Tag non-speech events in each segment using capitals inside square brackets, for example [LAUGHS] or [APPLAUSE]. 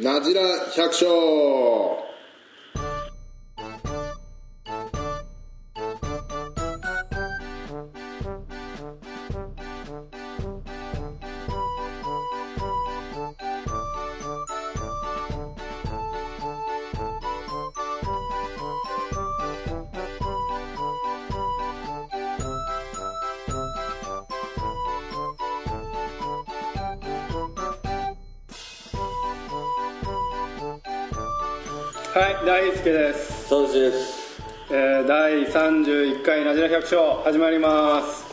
ナジラ百姓。じら百姓始まります。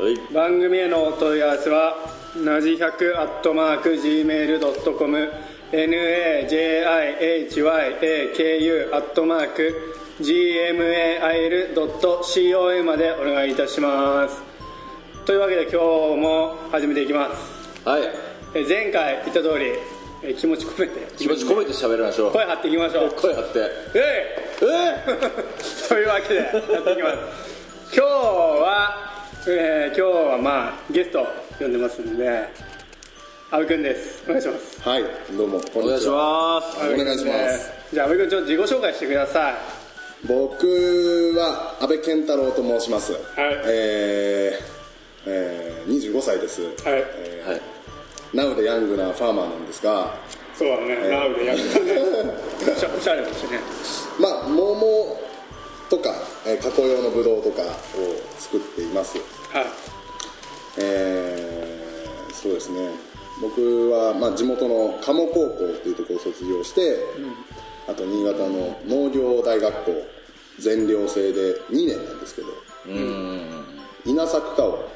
はい。番組へのお問い合わせはなじ100アットマーク Gmail.com najihyaku アットマーク gmail.com までお願いいたします。というわけで今日も始めていきます。はい。えー前回言った通りえー気持ち込めて。気持ち込めて喋りましょう。声張っていきましょう。声張って。えいえ [LAUGHS] というわけでやっていきます今日は、えー今日はまあゲスト呼んでますんで阿部君です。お願いします。はいどうも。お願いします。お願いします。えーじゃあ阿部君ちょっと自己紹介してください。僕は安倍健太郎と申します。えーえー、25歳です。はい。えはいーナウでヤングなファーマーなんですがそうだね、ラウでやってたね。[LAUGHS] おしゃれだしね。まあ桃とか、えー加工用のブドウとかを作っています。はい。えーそうですね。僕は、まあ、地元の鴨高校っていうところを卒業して、あと新潟の農業大学校全寮制で2年なんですけどうん。稲作科を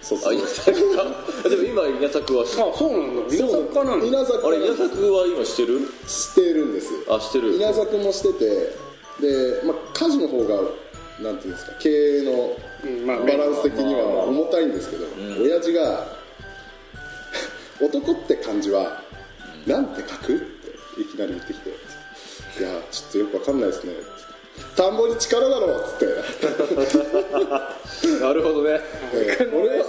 卒あ業稲作か [LAUGHS] でも今稲作はしあそうなんだ。稲作家なの稲作あれ稲作は今してる？してるんです。あしてる。稲作もしててで、まあ、家事の方がなんていうんですか経営のバランス的には重たいんですけど、親父が「男って漢字はなんて書く?」っていきなり言ってきて「いやちょっとよくわかんないですね」田んぼに力だろ」っつって。[LAUGHS] なるほどね。えー俺は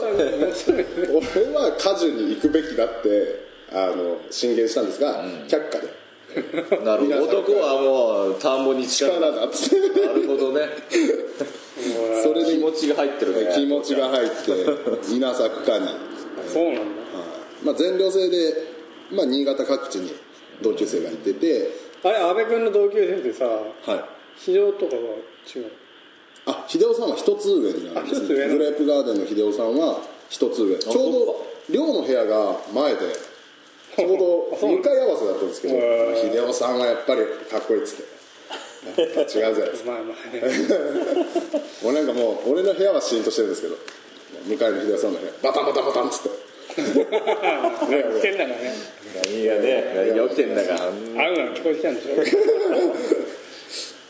俺は果樹に行くべきだってあの進言したんですが、却下で [LAUGHS] なるほど。男はもう田んぼに力力だっつってなるほどね。[LAUGHS] それで気持ちが入ってるね。気持ちが入って稲作家に、はいそうなんだ。まあ、全寮制で、まあ、新潟各地に同級生がいてて、あれ阿部君の同級生ってさはい、非常とかは違うあ秀夫さんは一つ上になるんですあ一つ上なの。グレープガーデンの秀夫さんは一つ上。ちょうど寮の部屋が前でちょうど向かい合わせだったんですけど秀夫さんはやっぱりかっこいいっつって。違うぜ。っつってまあまあね。[LAUGHS] 俺なんかもう俺の部屋はシーンとしてるんですけど向かいの秀夫さんの部屋バタンバタンバタンっつって。言ってんだからね。何がね何が起きてんだか。会うのが聞こえてきたんでしょ。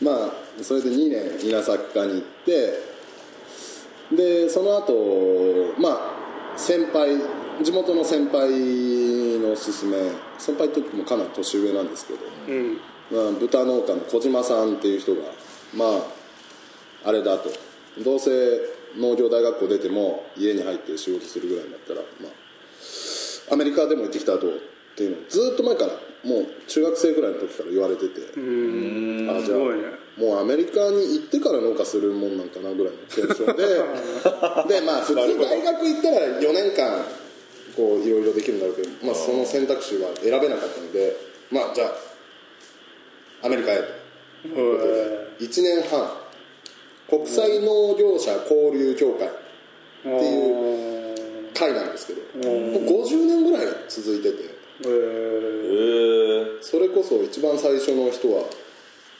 [LAUGHS] まあそれで2年稲作家に行ってでその後まあ先輩地元の先輩のおすすめ先輩ってもかなり年上なんですけど、うん。まあ、豚農家の小島さんっていう人がまああれだと。どうせ農業大学校出ても家に入って仕事するぐらいになったら、まあ、アメリカでも行ってきたらどうっていうのをずっと前からもう中学生ぐらいの時から言われてて、うん。あじゃあね。もうアメリカに行ってから農家するもんなんかなぐらいのテンションで。[LAUGHS] でまあ普通大学行ったら4年間こういろいろできるんだろうけど、まあ、その選択肢は選べなかったのでまあじゃあアメリカへと。い。うことで1年半国際農業者交流協会っていう会なんですけどもう50年ぐらい続いてて。それこそ一番最初の人は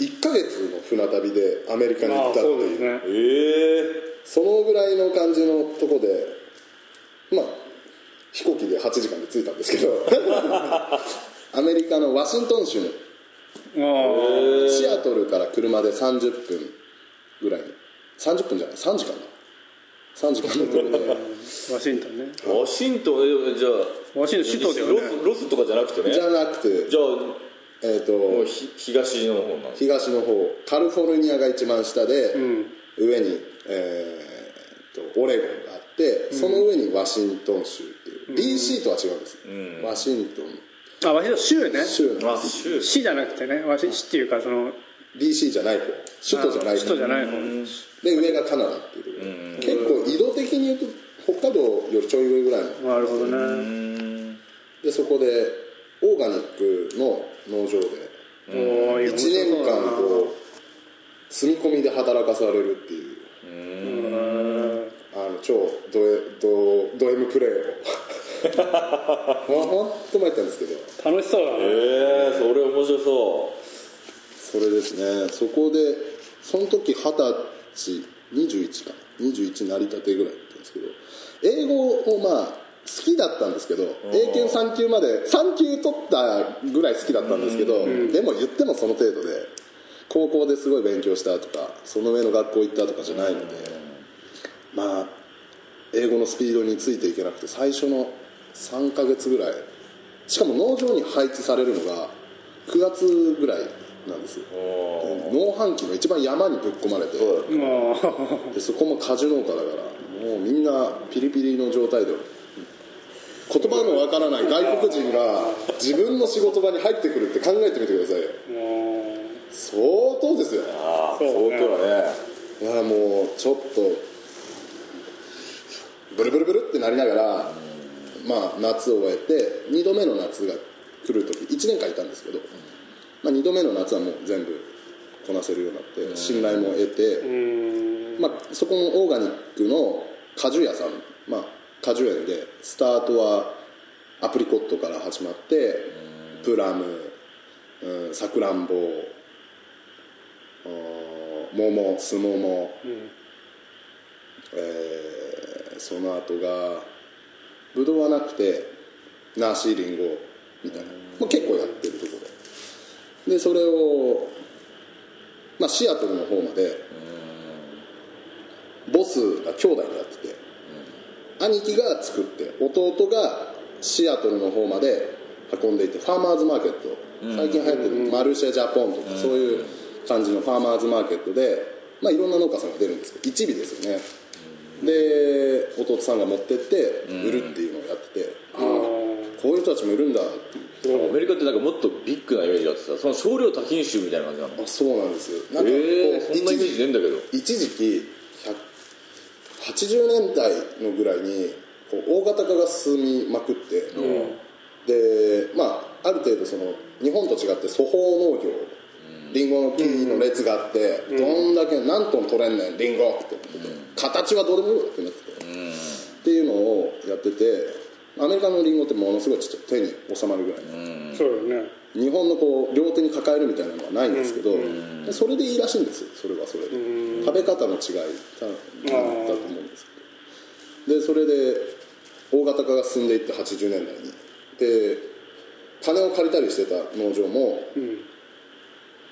1ヶ月の船旅でアメリカに行まあったっていう。そのぐらいの感じのとこでまあ飛行機で8時間で着いたんですけど。[LAUGHS] アメリカのワシントン州の。あシアトルから車で30分ぐらい。30分じゃない？3時間だ。3時間のところで。あワシントンね。ワシントン？えじゃあ。ワシントン首都だよね。ロスロスとかじゃなくてね。じゃなくて。じゃあえっ、と。東の方な東の方。カリフォルニアが一番下で、ん。上に、えー、とオレゴンがあってその上にワシントン州 DC とは違うんです、ワシントン。あワシントン州ね。州。のあ州。市じゃなくてねワシ市っていうかその DC じゃない方首都じゃない方。首都じゃない方。で上がカナダっていうところ。結構移動的に言うと北海道よりちょい上ぐらいの。なるほどね。うん。でそこでオーガニックの農場でおー1年間こう住み込みで働かされるっていう。あの超ド M ドド M プレーを [LAUGHS] ほほんと参ったんですけど。楽しそうだねええそれ面白そそれですね。そこでその時二十歳21か。21成り立てぐらいだったんですけど。英語をまあ好きだったんですけど英検3級まで3級取ったぐらい好きだったんですけどでも言ってもその程度で高校ですごい勉強したとかその上の学校行ったとかじゃないのでまあ英語のスピードについていけなくて最初の3ヶ月ぐらい。しかも農場に配置されるのが9月ぐらいなんですよ。農繁期の一番山にぶっ込まれて。でそこも果樹農家だからもうみんなピリピリの状態で言葉のわからない外国人が自分の仕事場に入ってくるって考えてみてください。よ相当ですよ。相当だね。いやもうちょっとブルブルブルってなりながら、まあ、夏を終えて2度目の夏が来る時1年間いたんですけど、まあ、2度目の夏はもう全部こなせるようになって信頼も得て、まあ、そこのオーガニックの果樹屋さん、まあ、果樹園でスタートはアプリコットから始まってプラムうんさくらんぼ桃すもも、えーその後がぶどうはなくてナーシーリンゴみたいな、まあ、結構やってるところ。ででそれを、まあ、シアトルの方までボスが兄弟でやってて、兄貴が作って弟がシアトルの方まで運んでいてファーマーズマーケット。最近流行ってるマルシェジャポンとかそういう感じのファーマーズマーケットで、まあ、いろんな農家さんが出るんですけど一尾ですよねで弟さんが持ってって売るっていうのをやってて、ああこういう人たちもいるんだ。っていうアメリカってなんかもっとビッグなイメージがあってさその少量多品種みたいな感じなの？あそうなんですよ。なんかこうええそんなイメージねえんだけど。一時期100 80年代のぐらいにこう大型化が進みまくって、でまあある程度その日本と違って粗放農業リンゴの木の列があって、どんだけ何トン取れんねんリンゴ。って言って、形はどうでもいいわってなってて、っていうのをやっててアメリカのリンゴってものすごいちっちゃい手に収まるぐらい。の、そうだよね。日本のこう両手に抱えるみたいなのはないんですけど、でそれでいいらしいんですよ。それはそれで、食べ方の違いだだと思うんですけど。でそれで大型化が進んでいって80年代に。で金を借りたりしてた農場も、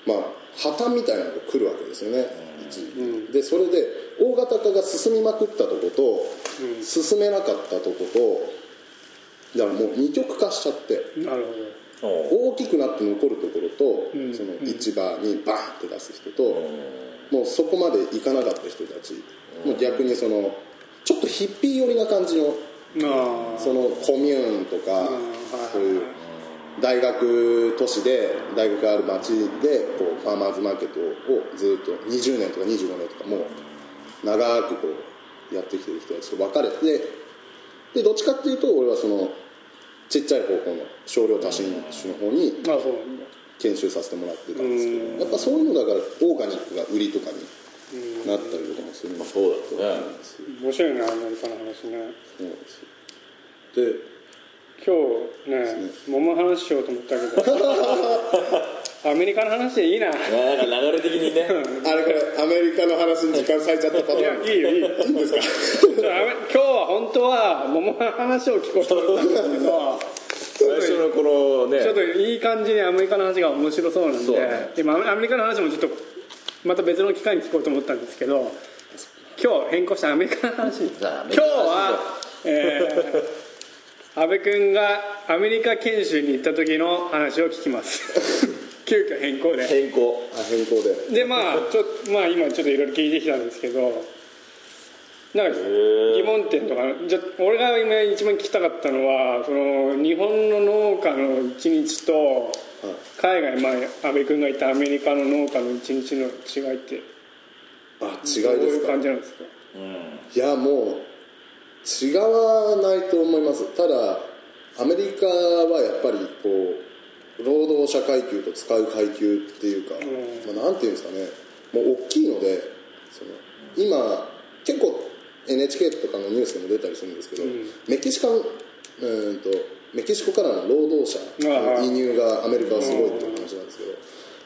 まあ破綻みたいなのが来るわけですよね、一時。でそれで大型化が進みまくったとこと、進めなかったとことだからもう二極化しちゃって。なるほ大きくなって残るところと、その市場にバーンって出す人と、もうそこまで行かなかった人たち、もう逆にそのちょっとヒッピー寄りな感じのそのコミューンとか、はい。そういう大学都市で大学がある町でこうファーマーズマーケットをずっと20年とか25年とかもう長くこうやってきてる人たちと分かれてでどっちかっていうと俺はそのちっちゃい方向の少量多品種の方に研修させてもらってたんですけどやっぱそういうのだからオーガニックが売りとかになったりとかもするんですそうだね面白いねアメリカの話ね。そうですよ。で今日ね桃話しようと思ったけど。[LAUGHS] アメリカの話でいいな。なんか流れ的にね。あれこれアメリカの話に時間割いちゃったパターンやいいよいいよ。いいんですか？今日は本当は桃の話を聞こうと思ったんですけど。最初のこのね。ちょっといい感じにアメリカの話が面白そうなんで。ね今アメリカの話もちょっとまた別の機会に聞こうと思ったんですけど。今日変更してアメリカの話。に今日は、えー、安倍君がアメリカ研修に行った時の話を聞きます。[LAUGHS] 急遽変更で。変更。あ変更で。でまあちょまあ今ちょっといろいろ聞いてきたんですけどなんか疑問点とかじゃ俺が今一番聞きたかったのはその日本の農家の一日と海外、まあ、安倍君が言ったアメリカの農家の一日の違いってあ違いどういうですか感じなんですか？いやもう違わないと思います。ただアメリカはやっぱりこう労働者階級と使う階級っていうか、まあ、なんていうんですかね。もう大きいのでその今結構 NHK とかのニュースでも出たりするんですけど、メキシカンうーんとメキシコからの労働者の移入がアメリカはすごいっていう話なんですけど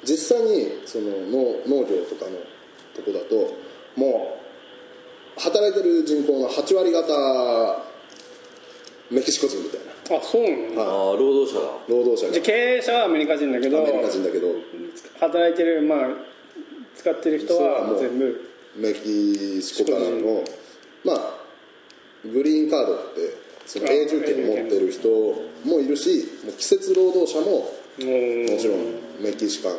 実際にその農農業とかのとこだともう働いてる人口の8割方メキシコ人みたいな。あそうなんだ。ああ労働者だ。労働者じゃあ経営者はアメリカ人だけどがアメリカ人だけど。働いてるまあ使ってる人は全部。メキシコからのまあグリーンカードってそのあ永住権を持ってる人もいるしもう季節労働者ももちろんメキシカン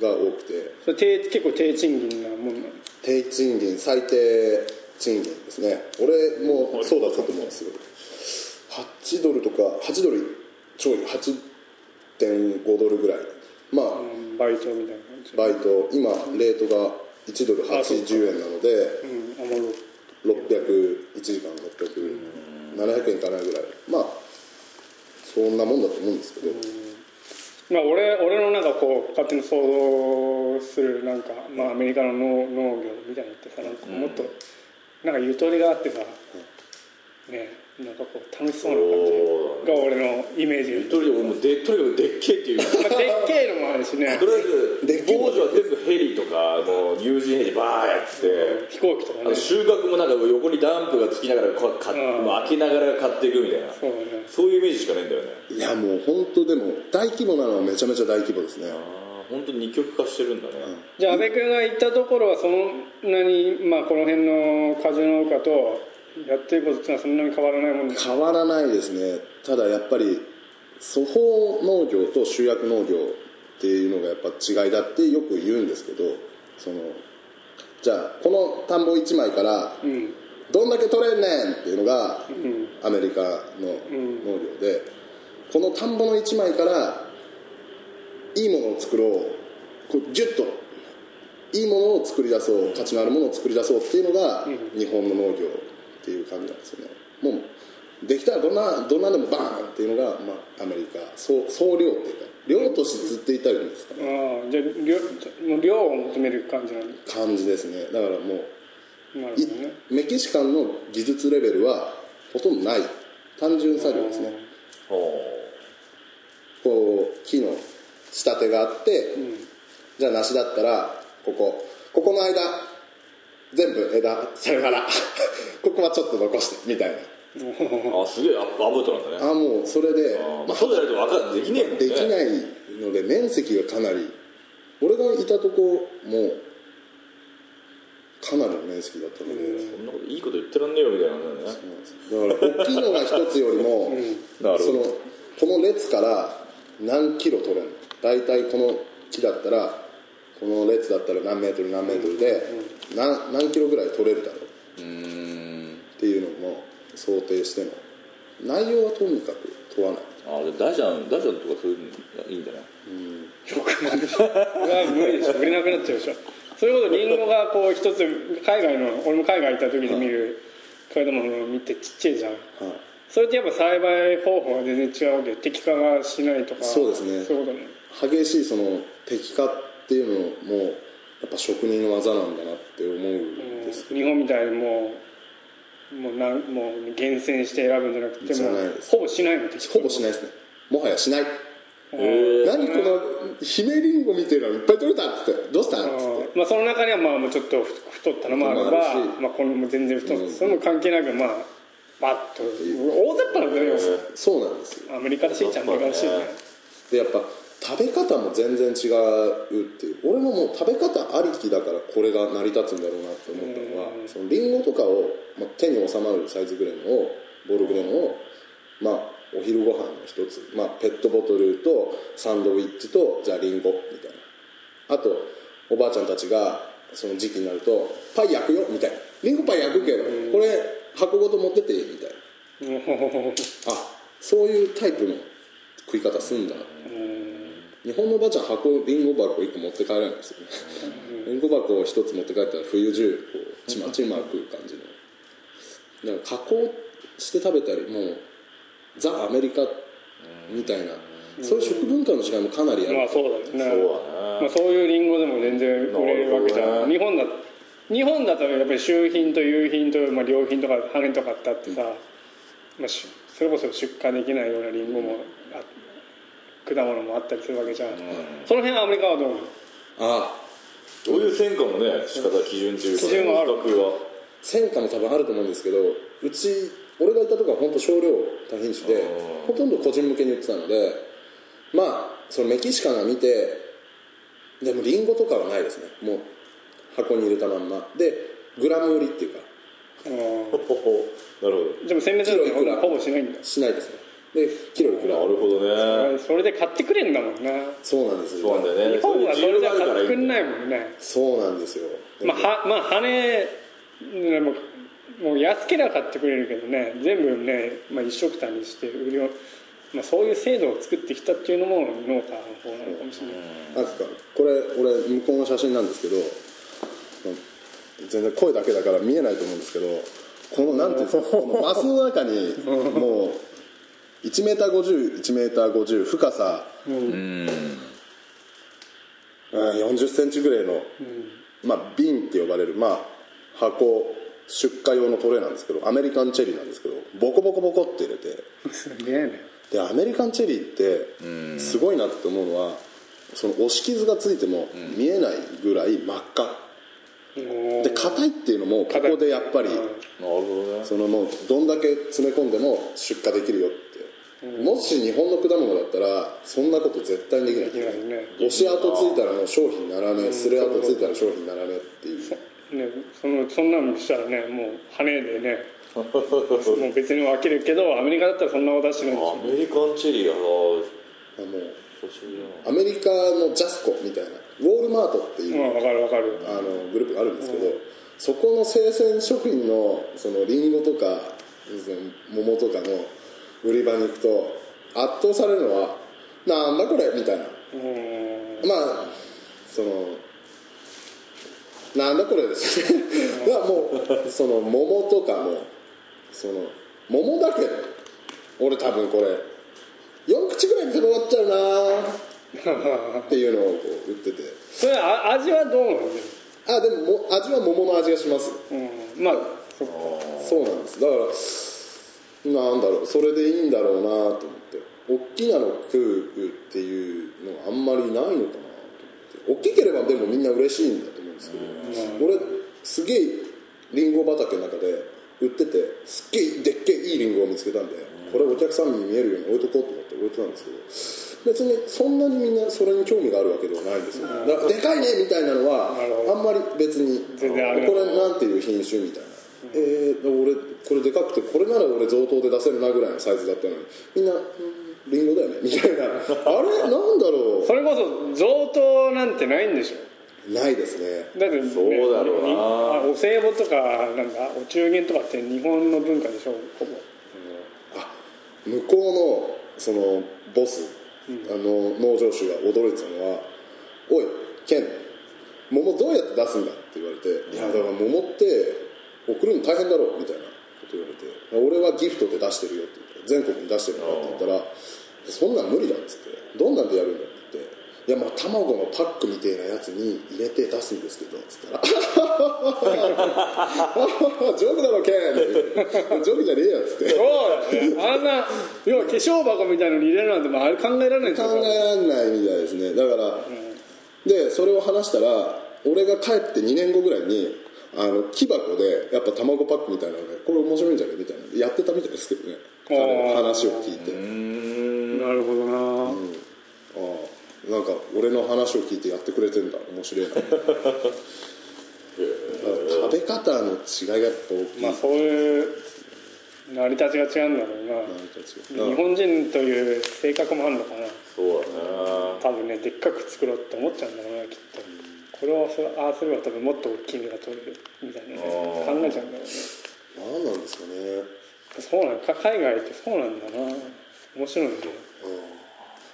が多くて。それ低結構低賃金なもんなの低賃金最低賃金ですね。俺もそうだったと思うんですよ。8ドルとか8ドルちょい8.5ドルぐらい。まあうんバイトみたいな感じ。バイト今レートが1ドル80円なのでうんあまろ6001時間600700円いかないぐらい。まあそんなもんだと思うんですけどまあ俺俺のなんかこう勝手に想像するなんかまあアメリカの農農業みたいなのってさなんかもっとなんかゆとりがあってさねなんかこう楽しそうな感じが俺のイメージ。とにかくもうでとにかくでっけえっていう。まあでっけえのもあるしね。とりあえず傍受は全部ヘリとかもう有人ヘリバーやって。飛行機とかね。あの収穫もなんか横にダンプがつきながらこうかうん。もう開けながら買っていくみたいな。そうだね。そういうイメージしかないんだよね。いやもう本当でも大規模なのはめちゃめちゃ大規模ですね。ああ本当に二極化してるんだね、じゃあ安倍君が行ったところはそんなにまあこの辺の果樹農家とやってることっていうのはそんなに変わらないもんですか？変わらないですね。ただやっぱり粗放農業と集約農業っていうのがやっぱ違いだってよく言うんですけどそのじゃあこの田んぼ1枚からどんだけ取れんねんっていうのがアメリカの農業でこの田んぼの1枚からいいものを作ろうこうギュッといいものを作り出そう価値のあるものを作り出そうっていうのが日本の農業っていう感じなんですよね。もうできたらどんなどんなんでもバーンっていうのが、まあ、アメリカ総総量っていうか量と質って言ったらいいんですかね。ああじゃあ量もう量を求める感じなんだ。感じですね。だからもういなるほどね。メキシカンの技術レベルはほとんどない。単純作業ですね。こう木の仕立てがあって、じゃあ梨だったらここ。ここの間全部枝さよなら。[LAUGHS] ここはちょっと残してみたいな。[LAUGHS] あすげえアアバウトなんだね。あもうそれで、まあ、そうじゃないと分かんできねえもんね。できないので面積がかなり俺がいたとこもかなりの面積だったので、そんなこといいこと言ってらんねえよみたいなね。だから大きいのが一つよりも、[LAUGHS] なるほど。そのこの列から何キロ取れるの？大体この木だったらこの列だったら何メートル何メートルで、何何キロぐらい取れるだろう。っていうのも想定しての。内容はとにかく問わない。あじゃあ大ちゃん大ちゃんとかそういうのいいんじゃない？これは無理でしょ。売れなくなっちゃうでしょ。それこそリンゴがこう一つ海外の俺も海外行った時に見る果物を見てちっちゃいじゃん。はい。それってやっぱ栽培方法が全然違うわけ適化がしないとか。そうですね。そういうことね。激しいその適化っていうのもやっぱ職人の技なんだなって思うんです。日本みたいにもうもうなんもう厳選して選ぶんじゃなくてほぼしないの適ほぼしないですね。もはやしない。へ何この姫リンゴみたいなのいっぱい取れたっつってどうしたっつって。まあその中にはまあもうちょっと太ったのもあればまあこれも全然太った、うん。それも関係なくまあバッと大雑把なんだよねそうなんですよアメリカらしいっちゃアメリカらしいねでやっぱ食べ方も全然違うっていう。俺ももう食べ方ありきだからこれが成り立つんだろうなって思ったのはそのリンゴとかを、まあ、手に収まるサイズぐらいのをボールぐらいのをまあお昼ご飯の一つ、まあ、ペットボトルとサンドイッチとじゃあリンゴみたいな。あとおばあちゃんたちがその時期になるとパイ焼くよみたいな。リンゴパイ焼くけどこれ箱ごと持ってっていいみたいな。も [LAUGHS] あそういうタイプの食い方すんだ日本のおばあちゃん箱リンゴ箱1個持って帰らないですよね。リンゴ箱を1つ持って帰ったら冬中こうちまちま食う感じの。だから加工して食べたりもうザ・アメリカみたいなそういう食文化の違いもかなりある、まあそうだよね。そうだね。まあ、そういうリンゴでも全然売れるわけじゃん、ね。日本だ日本だとやっぱり周品と有品と、まあ、良品とか羽とかってあってさ、まあ、しそれこそ出荷できないようなリンゴもあ果物もあったりするわけじゃん、その辺はアメリカはどう？ああどういう戦果のね仕方基準というか基準がある。戦果も多分あると思うんですけどうち俺がいたとこは本当少量多品種でほとんど個人向けに売ってたのでまあそのメキシカンが見てでもリンゴとかはないですね。もう箱に入れたまんま。でグラム売りっていうか。うんほほほ。なるほでも選別なんてキロいくら？ほぼしないんだ。しないですねでキロいくら？どなるほどね。それで買ってくれんだもんなそうなんですよ。そうなんだよね。日本はそれじゃ買ってくんないもんね。そうなんですよ。まあ、はまあ羽でももう安ければ買ってくれるけどね。全部ね、まあ、一緒くたにして売りを、まあ、そういう制度を作ってきたっていうのも農家の方なのかもしれない、なんかこれ俺向こうの写真なんですけど全然声だけだから見えないと思うんですけどこのなんていうんですかこのマスの中にもう1メーター501メーター50深さ、うん、40センチぐらいの、まあ、瓶って呼ばれる、まあ、箱出荷用のトレーなんですけどアメリカンチェリーなんですけどボコボコボコって入れて。すげえね。でアメリカンチェリーってすごいなって思うのはその押し傷がついても見えないぐらい真っ赤。で硬いっていうのもここでやっぱりなるほどね。そのもうどんだけ詰め込んでも出荷できるよってもし日本の果物だったらそんなこと絶対にできない。できないね。押し跡ついたらもう商品にならねえすれ跡ついたら商品にならねえっていう。ねそのそんなのしたらねもう羽でね。もう別に分けるけどアメリカだったらそんなことはしない。んですよアメリカンチェリーやなあのアメリカのジャスコみたいなウォールマートっていうまあ分かる分かる。あのグループがあるんですけど、そこの生鮮食品のそのリンゴとか桃とかの売り場に行くと圧倒されるのはなんだこれみたいな。うん。まあそのなんだこれです。ねもうその桃とかもその桃だけど俺多分これ4口ぐらいで食べ終わっちゃうなっていうのをこう売ってて。それあ味はどうなのあでもも味は桃の味がします。うん。まあそうなんです。だからなんだろうそれでいいんだろうなと思って。大きなの食うっていうのはあんまりないのかなと思って。大きければでもみんな嬉しいんだと思うんですけど。俺すげえリンゴ畑の中で売っててすっげえでっけえいいリンゴを見つけたんでこれお客さんに見えるように置いとこうと思って置いてたんですけど。別にそんなにみんなそれに興味があるわけではないんですよね。でかいねみたいなのはあんまり別にこれなんていう品種みたいな、えー、俺これでかくてこれなら俺贈答で出せるなぐらいのサイズだったのに。みんな、うんリンゴだよね。[LAUGHS] みたいな。あれ？なんだろそれこそ贈答なんてないんでしょ？うないですね。だって、ね、そうだろうな。お歳暮とかなんだお中元とかって日本の文化でしょ？ほぼ。あ向こうのそのボス、あの農場主が驚いてたのは「おいケン桃どうやって出すんだ?」って言われて「いやだから桃って送るの大変だろ」みたいなこと言われて「俺はギフトで出してるよ」って言って全国に出してるんだって言ったら「そんなん無理だ」っつって「どんなんでやるんだ?」って言って。いやまあ卵のパックみたいなやつに入れて出すんですけどつったら「[LAUGHS] ジョークだろケン」ジョークじゃねえよ」っつってそうだよねあんな要は化粧箱みたいのに入れるなんてもうあれ考えられないんですよ考えられないみたいですねだから、でそれを話したら俺が帰って2年後ぐらいにあの木箱でやっぱ卵パックみたいなのでこれ面白いんじゃない？みたいなやってたみたいですけどね。彼の話を聞いて。なるほどな、ああなんか俺の話を聞いてやってくれてんだ。面白いな。食べ方の違いがやっぱ大きい、まあそういう成り立ちが違うんだろうな。日本人という性格もあるのかな。そうだね多分ねでっかく作ろうって思っちゃうんだろうなきっこれをああすれば多分もっと金が取れるみたいな考えちゃうんだろうね。何なんですかね。そうなんか海外ってそうなんだな。面白いんだよ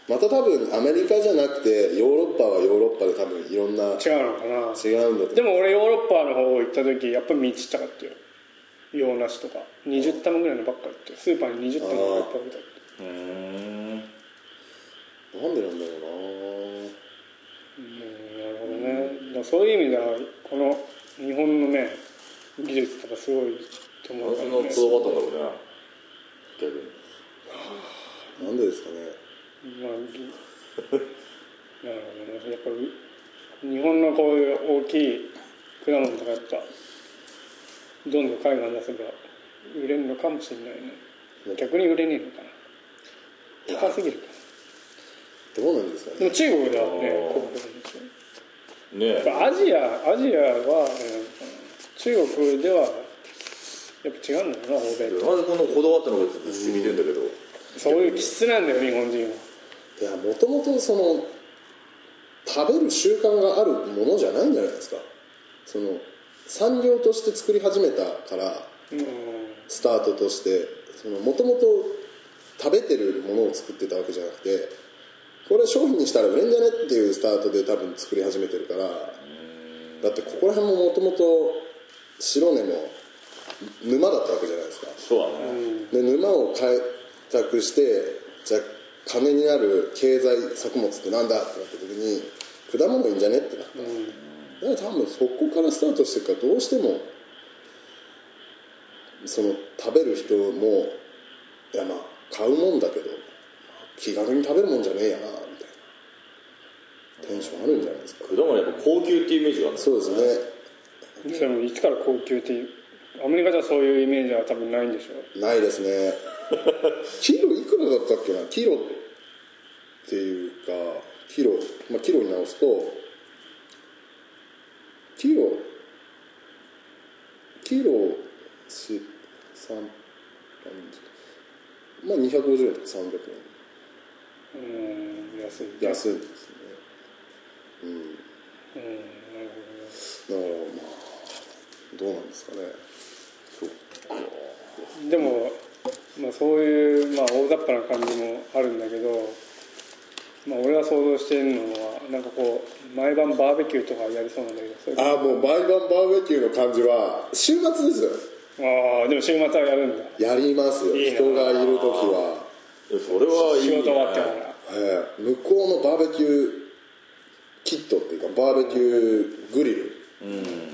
また多分アメリカじゃなくてヨーロッパはヨーロッパで多分いろんな違うのかな。違うんだとでも俺ヨーロッパの方行った時やっぱり道ちっちゃかったよ。洋梨とか。20玉ぐらいのばっかりってスーパーに20玉ぐらいいっぱい置いてあってうーん。なんでなんだろうんなるほどねだからそういう意味ではこの日本のね技術とかすごいと思うらね。んなこだわったんだろうね逆に。うななんでですかね。まあぎ [LAUGHS] なるほどね。やっぱり日本のこういう大きい果物とかやっぱどんどん海外に出せば売れるのかもしれないね。逆に売れねえのかな。高すぎるかどうなんですかね。でも中国ではねねやっぱアジアアジアは、えー中国ではやっぱ違うんだよな欧米と。なんでこんなこだわったのかちょっと不思議てんだけど。そういう気質なんだよ日本人は。いやもともとその食べる習慣があるものじゃないんじゃないですか。その産業として作り始めたからうん。スタートとしてもともと食べてるものを作ってたわけじゃなくてこれ商品にしたら売れんじゃねっていうスタートで多分作り始めてるからだってここら辺ももともと白根も沼だったわけじゃないですか。そうだね。で沼を開拓してじゃあ金になる経済作物ってなんだってなった時に果物いいんじゃねってなった、だから多分そこからスタートしてるからどうしてもその食べる人もいやまあ買うもんだけど気軽に食べるもんじゃねえやなテンションあるんじゃないですか。果物やっぱ高級っていうイメージがある。そうですね。でもいつから高級っていうアメリカじゃそういうイメージは多分ないんでしょないですね。[LAUGHS] キロいくらだったっけな？キロっていうかキロ、まあ、キロに直すとキロキロし三まあ250円とか300うん安い。円安いんですねうん。うんなるだからまあどうなんですかね。ほどでも、まあ、そういう、まあ、大雑把な感じもあるんだけど、まあ、俺が想像しているのはなんかこう毎晩バーベキューとかやりそうなんだけどああもう毎晩バーベキューの感じは週末ですよ。ああでも週末はやるんだ。やりますよ。いいな。人がいる時は。それはいいね。仕事終わってから。ええ。向こうのバーベキューキットっていうかバーベキューグリル、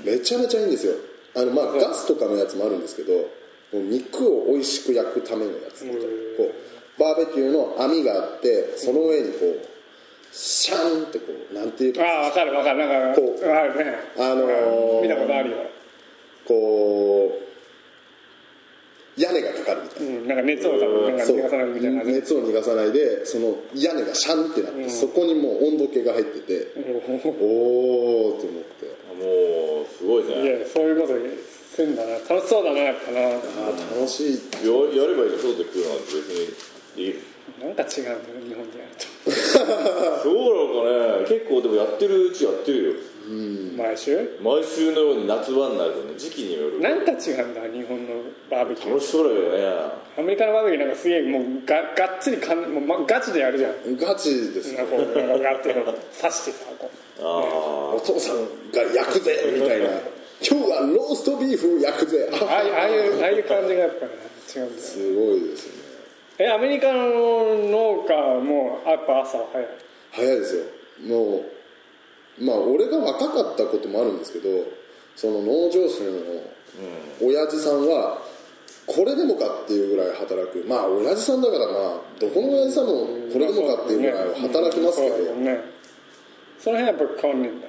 めちゃめちゃいいんですよ。あのまあガスとかのやつもあるんですけどもう肉を美味しく焼くためのやつみたいな。こうバーベキューの網があってその上にこうシャンってこうなんていうかああ分かる分かる。なんかこうあるね。あのー見たことあるよ、こう屋根がかかるみたいな。うん、なんか熱を多分なんかそう逃がさないみたいな。熱を逃がさないでその屋根がシャンってなって、そこにもう温度計が入ってて、おおと思って。もうすごいいねやそういうことするんだな。楽しそうだなやっぱな。楽しい。ややればいいじゃん外で食うなんて別に。できるなんか違うんだよ日本でやる [LAUGHS] そうなのかね。結構でもやってるうちやってるよ。と毎週？毎週のように夏場になるとね。時期による。なんか違うんだ日本のバーベキュー。楽しそうだけどね。アメリカのバーベキューなんかすげえもうががっつりかんもう、ま、ガチでやるじゃん。ガチですなんかこうなんかガッて刺してさこう。あお父さんが焼くぜみたいな。[LAUGHS] 今日はローストビーフを焼くぜ。あああいうああいうああいう感じがやっぱね違うんだよすごいですね。えアメリカの農家もやっぱ朝は早い？早いですよ。もうまあ俺が若かったこともあるんですけどその農場主の親父さんはこれでもかっていうぐらい働く。まあ親父さんだからまあどこの親父さんもこれでもかっていうぐらいは働きますけど。そうね。その辺やっぱ変わんねえんだ。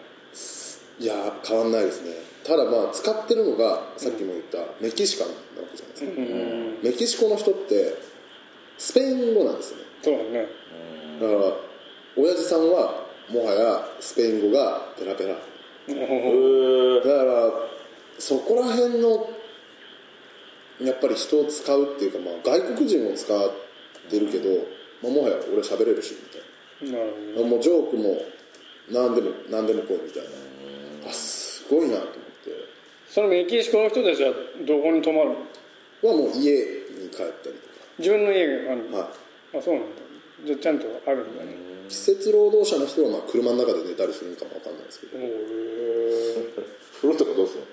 いや変わんないですね。ただまあ使ってるのがさっきも言ったメキシカンなわけじゃないですか、メキシコの人ってスペイン語なんですよね。そうだね。だから親父さんはもはやスペイン語がペラペラ。だからそこら辺のやっぱり人を使うっていうか、まあ、外国人を使ってるけど、まあ、もはや俺喋れるしみたいな。なもうジョークも何でも何でもこうみたいな。あすごいなと思って。そのメキシコの人たちはどこに泊まる？のはもう家に帰ったり自分の家があるの？とか、はい、あそうなんだ。じゃあちゃんとあるんだね季節労働者の人はまあ車の中で寝たりするのかもわかんないですけど。風呂とかどうする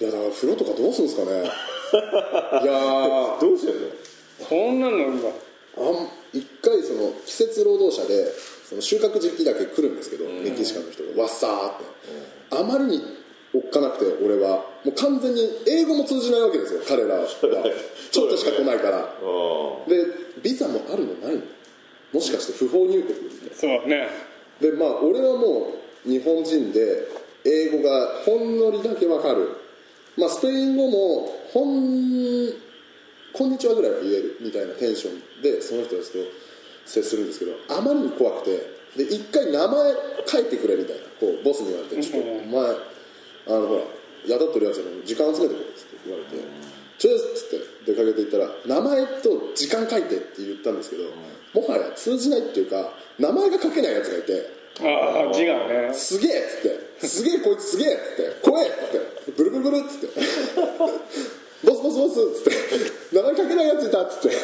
いやだから風呂とかどうするんですかね。[LAUGHS] いやどうしてんの？そんなのなんだあん一回その季節労働者でその収穫時期だけ来るんですけど、メキシカンの人が。わっさーって、あまりにおっかなくて俺は。もう完全に英語も通じないわけですよ彼らは。ちょっとしか来ないから。あでビザもあるのないのもしかして不法入国そうだね。でまあ俺はもう日本人で英語がほんのりだけわかる。まあスペイン語もほんこんにちはぐらいは言えるみたいなテンションでその人たちと接するんですけどあまりに怖くてで一回名前書いてくれみたいなこうボスに言われて「ちょっとお前あのほら宿ってるやつに時間集めてこい」っつって言われて「ちょっつって出かけていったら名前と時間書いてって言ったんですけどもはや通じないっていうか名前が書けないやつがいて。ああ字がねすげえっつってすげえこいつすげえっつって怖えっつってブルブルブルっつってボスボスボスっつって名前書けないやついたっつって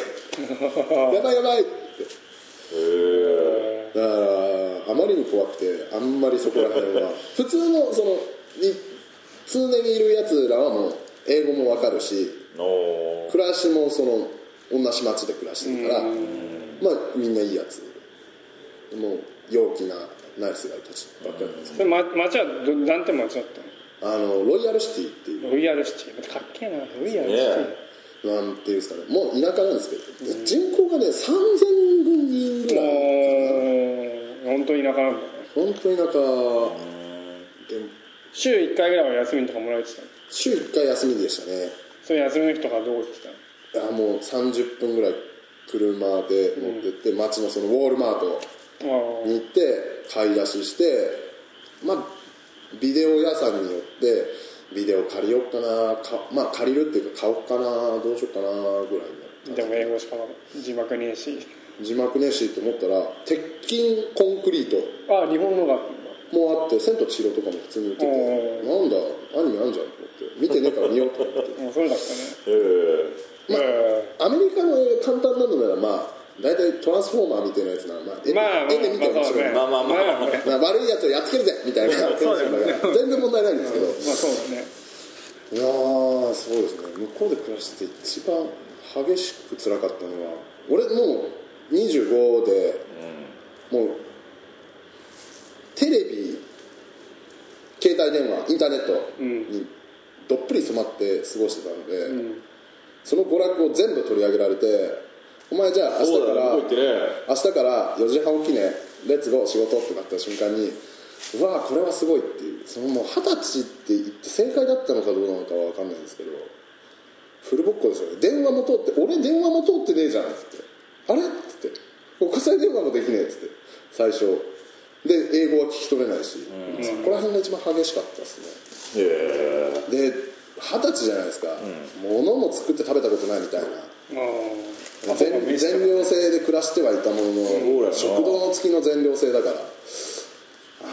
やばいやばいって。だからあまりに怖くてあんまりそこら辺は。普通のそのい常にいるやつらはもう英語もわかるし暮らしもその同じ町で暮らしてるからまあみんないいやつもう陽気なナイスガイたちばっかりなんですけそれ、ま、町はどなんて町だったの？どあのロイヤルシティっていう。ロイヤルシティ。かっけえな。ロイヤルシティ、ねなんていうんですかね。もう田舎なんですけど、人口がね3000人ぐらい本当に田舎なんだね。本当に田舎。でも週1回ぐらいは休みとかもらえてたの？週1回休みでしたねそれ休みの日とかどこ行ってた？のいやもう30分ぐらい車で乗ってって、街のそのウォールマートあに行って買い出ししてまあビデオ屋さんによってビデオ借りよっかなかまあ借りるっていうか買おうかなどうしようかなぐらいになでも英語しか字幕ねえし。字幕ねえしと思ったら鉄筋コンクリート。あ日本のが。あったんだもあって「千と千尋」とかも普通に売っててうなんだアニメあんじゃんと思って見てねえから見ようと思って。[LAUGHS] それだったね。ええ。まあえアメリカの映画簡単なのならまあ大体トランスフォーマーみたいなやつならまあ絵で,、まあまあ絵で見て面白い、まあまあまあまあ。ねまあ悪いやつをやっつけるぜみたいな。[LAUGHS] 全然問題ないんですけど、まあそうだね。いやーそうですね。向こうで暮らして一番激しく辛かったのは俺もう25で、もうテレビ携帯電話インターネットにどっぷり染まって過ごしてたので、その娯楽を全部取り上げられてお前じゃあ明日からね明日から4時半起きねレッツゴー仕事ってなった瞬間にうわーこれはすごいっていうそのもう二十歳って言って正解だったのかどうなのかは分かんないんですけどフルボッコですよね。電話も通って俺電話も通ってねえじゃんっつって。あれっつって。国際電話もできねえっつって。最初で英語は聞き取れないし、そこら辺が一番激しかったですね。ええで二十歳じゃないですか、物も作って食べたことないみたいな。全全寮制で暮らしてはいたものの食堂の付きの全寮制だから。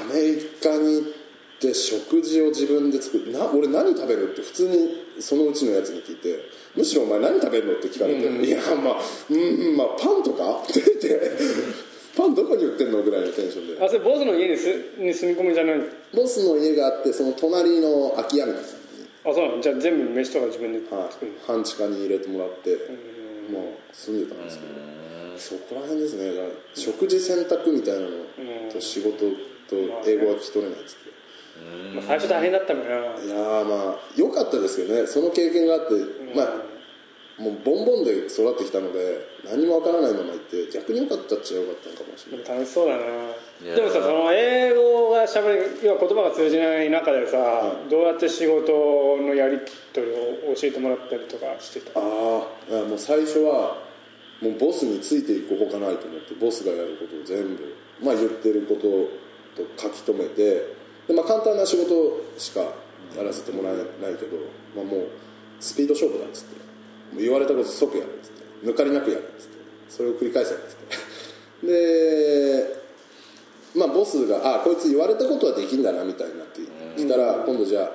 アメリカに行って食事を自分で作る。な俺何食べるって普通にそのうちのやつに聞いてむしろお前何食べるのって聞かれて、いやまあうんまあパンとか？って言ってパンどこに売ってんのぐらいのテンションで。あそれボスの家にすに住み込みじゃないの？ボスの家があってその隣の空き家みたいなあそうなの？じゃあ全部飯とか自分ではい作る。の、半地下に入れてもらってもう住んでたんですけど。そこら辺ですね。食事選択みたいなのと仕事と英語が聞き取れないっつってまあ、最初大変だったもんないやーまあ良かったですけどね。その経験があってまあもうボンボンで育ってきたので何もわからないまま行って逆に良かったっちゃ良かったのかもしれない。楽しそうだな。や。でもさその英語がしゃべる要は言葉が通じない中でさ、どうやって仕事のやり取りを教えてもらったりとかしてた？ああもう最初はもうボスについていくほかないと思ってボスがやることを全部、まあ、言ってることと書き留めてで、まあ、簡単な仕事しかやらせてもらえないけど、まあ、もうスピード勝負だっつって言われたこと即や。るっつって抜かりなくやるっつって。それを繰り返せっつって。[LAUGHS] でまあボスがあこいつ言われたことはできんだなみたいになってきたら今度じゃあ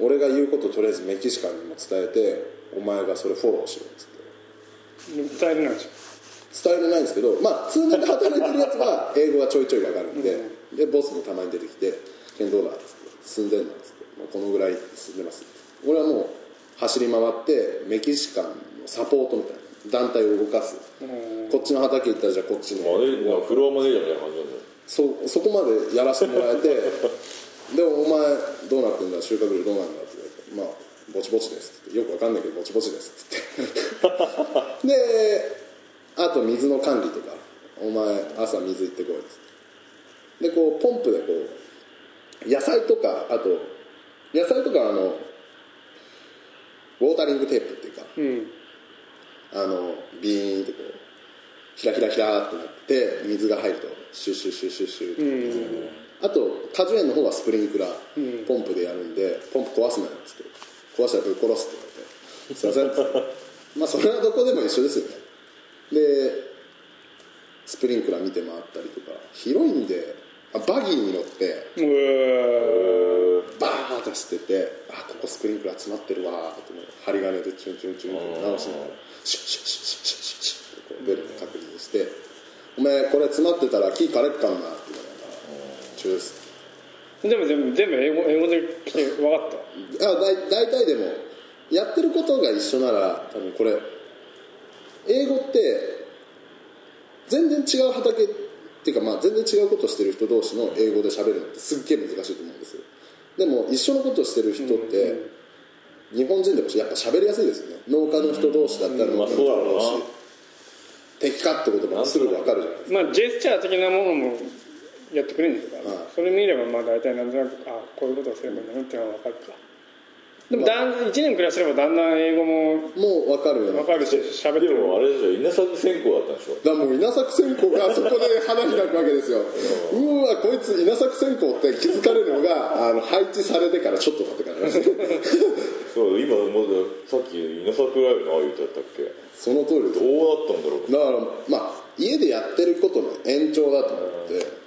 俺が言うことをとりあえずメキシカンにも伝えてお前がそれフォローしろっつって。伝えれないでし伝えれないんですけどまあ通年で働いてるやつは [LAUGHS] 英語がちょいちょいわかるんで、でボスもたまに出てきて「ケンどうだ?」っつって「住んでんの?」っつって、まあ「このぐらい住んでます」俺はもう走り回ってメキシカンのサポートみたいな団体を動かす。こっちの畑行ったらじゃあこっちの。フロアマネージャーみたいな感じなんだよ。そそこまでやらせてもらえて [LAUGHS] でお前どうなってんだ収穫量どうなんだって言われてまあぼちぼちですってよくわかんないけどぼちぼちですって言って。[LAUGHS] であと水の管理とかお前朝水行ってこいって。でこうポンプでこう野菜とかあと野菜とかあのウォータリングテープっていうかあのビーンってこうヒラヒラヒラってなって水が入るとシュッシュッシュッシュッシュッって。水が出るあと果樹園の方はスプリンクラーポンプでやるんでポンプ壊すなよっつって壊したらぶっ殺すって言われて。すいませんっつって。[LAUGHS] まあそれはどこでも一緒ですよね。でスプリンクラー見て回ったりとか広いんであバギーに乗ってバーッと走っててあここスプリンクラー詰まってるわーって針金でチュンチュンチュンって直しながらシュッシュッシュッシュッシュッシュッってこう出るの確認して「お前これ詰まってたら木枯れっかんな」って言われたら「チュースでも全部全部英語英語で来て分かった」あだい大体でもやってることが一緒なら多分これ英語って全然違う畑って全然違うことしてる人同士の英語で喋るのってすっげえ難しいと思うんですよ。でも一緒のことしてる人って日本人でもやっぱ喋りやすいですよね。農家の人同士だったら農家の人同士敵かってこともすぐ分かるじゃないですか。まあジェスチャー的なものもやってくれるんですから、はい。それ見ればまあ大体なんとなくあこういうことをすればいいんだなっていうのは分かるかでもだん1年暮らしてればだんだん英語ももう分かるよ。ね分かるし喋ってる。でもあれでしょ稲作専攻だったんでしょ？だからもう稲作専攻がそこで花開くわけですよ。うわこいつ稲作専攻って気づかれるのがあの配置されてからちょっと経ってからです。[LAUGHS] そう今もうさっき稲作ライブのああ言ってたっけ？その通りです。どうなったんだろう？だからまあ家でやってることの延長だと思って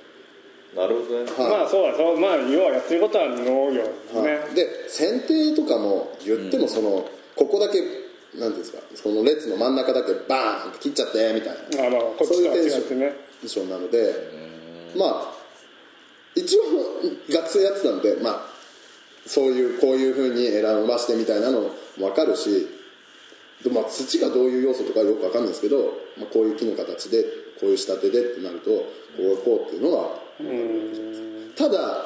なるほどね。はいまあそうだそうまあ要はやってることは農業ですね、はい。で剪定とかも言ってもその、ここだけなんていうんですかその列の真ん中だけバーンって切っちゃってみたいな。あまあこっちとは違ってね。テンションなのでまあ一応学生やってたんでまあそういうこういうふうに選ばしてみたいなのも分かるしで、まあ、土がどういう要素とかよく分かんないですけど、まあ、こういう木の形でこういう仕立てでってなるとこうこうっていうのはただ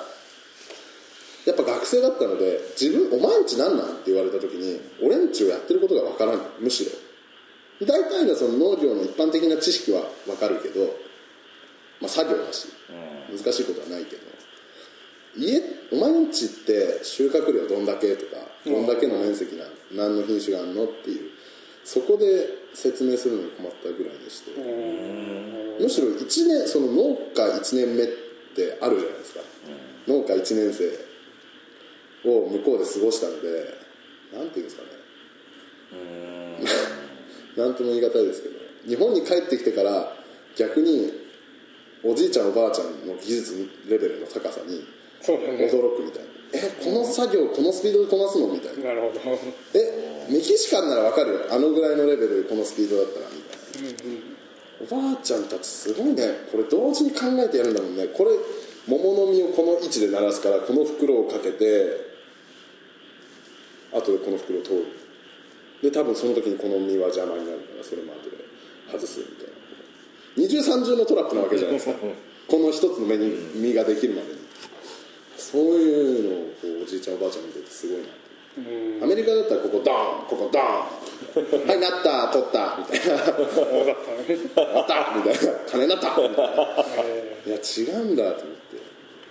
やっぱ学生だったので自分「お前んちなんなん?」って言われた時に俺んちをやってることが分からないむしろ。大体のその農業の一般的な知識は分かるけど、まあ、作業だし難しいことはないけど家お前んちって収穫量どんだけとかどんだけの面積な何の品種があるのっていうそこで説明するのに困ったぐらいでして。むしろ1年その農家1年目ってあるじゃないですか。農家1年生を向こうで過ごしたのでなんていうんですかね。[LAUGHS] なんとも言い難いですけど日本に帰ってきてから逆におじいちゃんおばあちゃんの技術レベルの高さに驚くみたいなえこの作業このスピードでこなすの？みたいな。なるほど。えメキシカンならわかる？よあのぐらいのレベルでこのスピードだったらみたいな、おばあちゃんたちすごいね。これ同時に考えてやるんだもんね。これ桃の実をこの位置で鳴らすからこの袋をかけて後でこの袋を通る。で多分その時にこの実は邪魔になるからそれも後で外すみたいな。二重三重のトラップなわけじゃないですか。[LAUGHS] この一つの目に実ができるまでにそういうのをこうおじいちゃんおばあちゃん見ててすごいなとアメリカだったらここドーンここドーン。[LAUGHS] はいなった取ったみたいな。[LAUGHS] なったみたいな。金なったみたいな。いや違うんだと思っ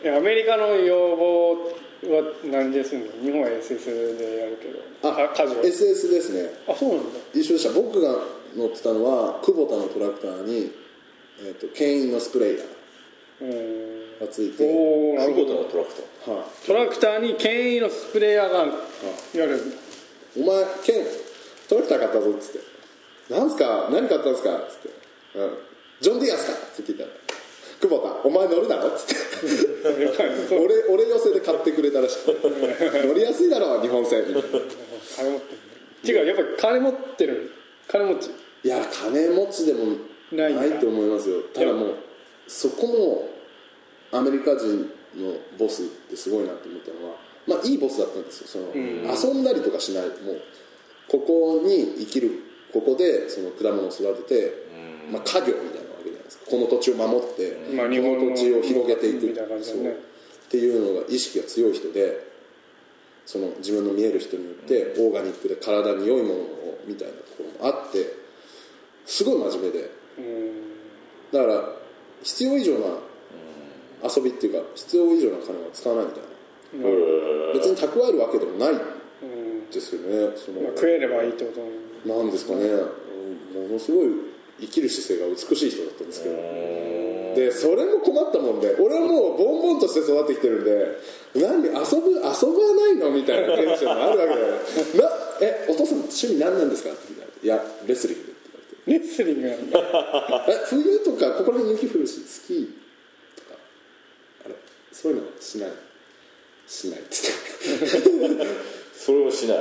て。いやアメリカの要望は何です？んの日本は SS でやるけど。あ家事は SS ですね。あそうなんだ。一緒でした。僕が乗ってたのは久保田のトラクターに、えー、と牽引のスプレーヤうん。ーがついて、おおなるほど。トラクター。はい。トラクターに牽引のスプレーヤーがやる。んだお前ケントラクター買ったぞっつって「なんすか？何買ったんすか?」っつって、うん「ジョン・ディアスか?」って聞いたら「久保田お前乗るだろ」っつって。俺俺寄せで買ってくれたらしくて乗りやすいだろ日本製みたいな金持ってる違うやっぱ金持ってる？金持ち？いや金持ちでもないと思いますよ。ただもうそこもアメリカ人のボスってすごいなって思ったのはまあいいボスだったんですよ。その、遊んだりとかしない。もうここに生きるここでその果物を育てて、まあ、家業みたいなわけじゃないですか。この土地を守って、まあこの土地を広げていく。みたいな感じだね。そう。っていうのが意識が強い人でその自分の見える人によってオーガニックで体に良いものをみたいなところもあってすごい真面目で。うん。だから必要以上な遊びっていうか必要以上な金は使わないみたいな。別に蓄えるわけでもないうんですよねそのまあ食えればいいってことなんですかね。ものすごい生きる姿勢が美しい人だったんですけど。でそれも困ったもんで俺はもうボンボンとして育ってきてるんで何遊ぶ遊ばないのみたいなテンションがあるわけだよ [LAUGHS] なえお父さん趣味何なんですかって聞いたらいやレスリングって言われて。レスリングなんだ。[LAUGHS] え冬とかここら辺雪降るしスキーそういうのしない。しないっつって [LAUGHS] それをしない。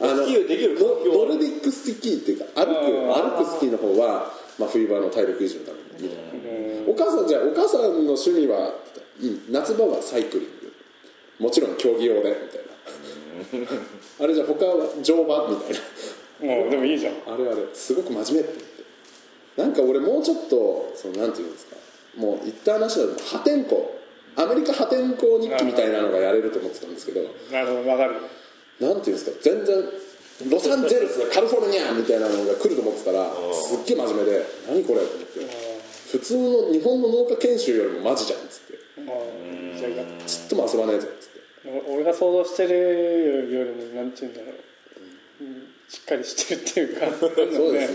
あのスキーをできるノルディックスキーっていうか歩く歩くスキーの方は、まあ、冬場の体力維持のために。みたいなお母さんじゃあお母さんの趣味はうん夏場はサイクリング。もちろん競技用でみたいな。あれじゃあ他は乗馬みたいな。もうでもいいじゃん。あれあれすごく真面目って言って。なんか俺もうちょっとそのなんていうんですか。もう言った話だと破天荒アメリカ破天荒日記みたいなのがやれると思ってたんですけどなるほどわかる。なんていうんですか全然ロサンゼルスカリフォルニアみたいなのが来ると思ってたらすっげえ真面目で何これと思って。普通の日本の農家研修よりもマジじゃんっつって。ちっとも遊ばないぞっつって。お俺が想像してるよりもなんて言うんだろう、うん。しっかりしてるっていうか。そうです